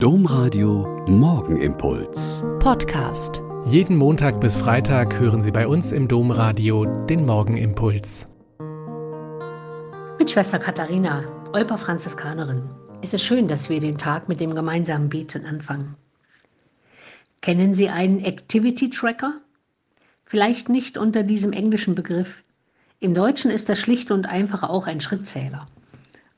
Domradio Morgenimpuls. Podcast. Jeden Montag bis Freitag hören Sie bei uns im Domradio den Morgenimpuls. Mit Schwester Katharina, Olper Franziskanerin, ist es schön, dass wir den Tag mit dem gemeinsamen Beten anfangen. Kennen Sie einen Activity Tracker? Vielleicht nicht unter diesem englischen Begriff. Im Deutschen ist das schlicht und einfach auch ein Schrittzähler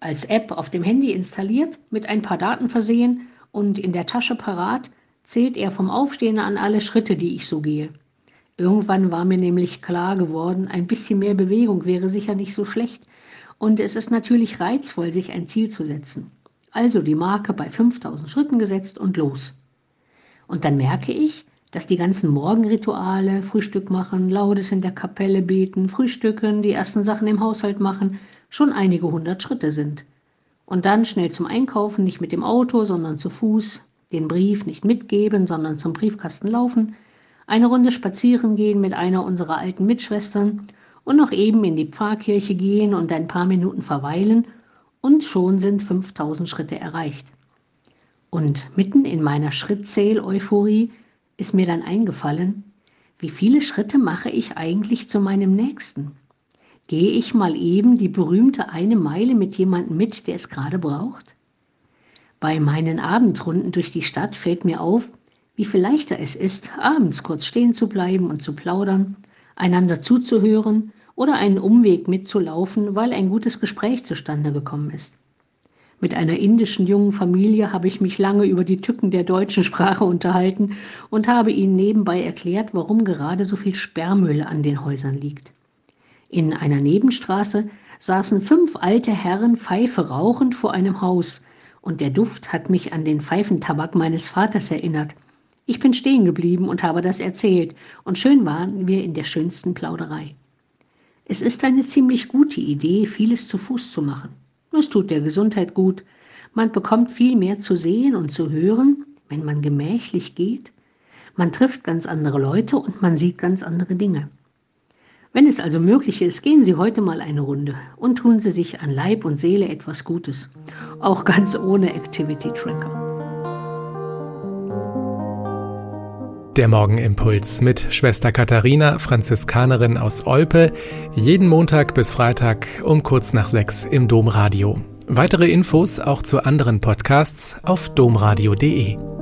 als App auf dem Handy installiert, mit ein paar Daten versehen und in der Tasche parat, zählt er vom Aufstehen an alle Schritte, die ich so gehe. Irgendwann war mir nämlich klar geworden, ein bisschen mehr Bewegung wäre sicher nicht so schlecht. Und es ist natürlich reizvoll, sich ein Ziel zu setzen. Also die Marke bei 5000 Schritten gesetzt und los. Und dann merke ich, dass die ganzen Morgenrituale, Frühstück machen, Laudes in der Kapelle beten, Frühstücken, die ersten Sachen im Haushalt machen, schon einige hundert Schritte sind. Und dann schnell zum Einkaufen, nicht mit dem Auto, sondern zu Fuß, den Brief nicht mitgeben, sondern zum Briefkasten laufen, eine Runde spazieren gehen mit einer unserer alten Mitschwestern und noch eben in die Pfarrkirche gehen und ein paar Minuten verweilen und schon sind 5000 Schritte erreicht. Und mitten in meiner Schrittzähl-Euphorie ist mir dann eingefallen, wie viele Schritte mache ich eigentlich zu meinem Nächsten? Gehe ich mal eben die berühmte eine Meile mit jemandem mit, der es gerade braucht? Bei meinen Abendrunden durch die Stadt fällt mir auf, wie viel leichter es ist, abends kurz stehen zu bleiben und zu plaudern, einander zuzuhören oder einen Umweg mitzulaufen, weil ein gutes Gespräch zustande gekommen ist. Mit einer indischen jungen Familie habe ich mich lange über die Tücken der deutschen Sprache unterhalten und habe ihnen nebenbei erklärt, warum gerade so viel Sperrmüll an den Häusern liegt. In einer Nebenstraße saßen fünf alte Herren Pfeife rauchend vor einem Haus, und der Duft hat mich an den Pfeifentabak meines Vaters erinnert. Ich bin stehen geblieben und habe das erzählt, und schön waren wir in der schönsten Plauderei. Es ist eine ziemlich gute Idee, vieles zu Fuß zu machen. Es tut der Gesundheit gut. Man bekommt viel mehr zu sehen und zu hören, wenn man gemächlich geht. Man trifft ganz andere Leute und man sieht ganz andere Dinge. Wenn es also möglich ist, gehen Sie heute mal eine Runde und tun Sie sich an Leib und Seele etwas Gutes, auch ganz ohne Activity Tracker. Der Morgenimpuls mit Schwester Katharina, Franziskanerin aus Olpe, jeden Montag bis Freitag um kurz nach sechs im Domradio. Weitere Infos auch zu anderen Podcasts auf domradio.de.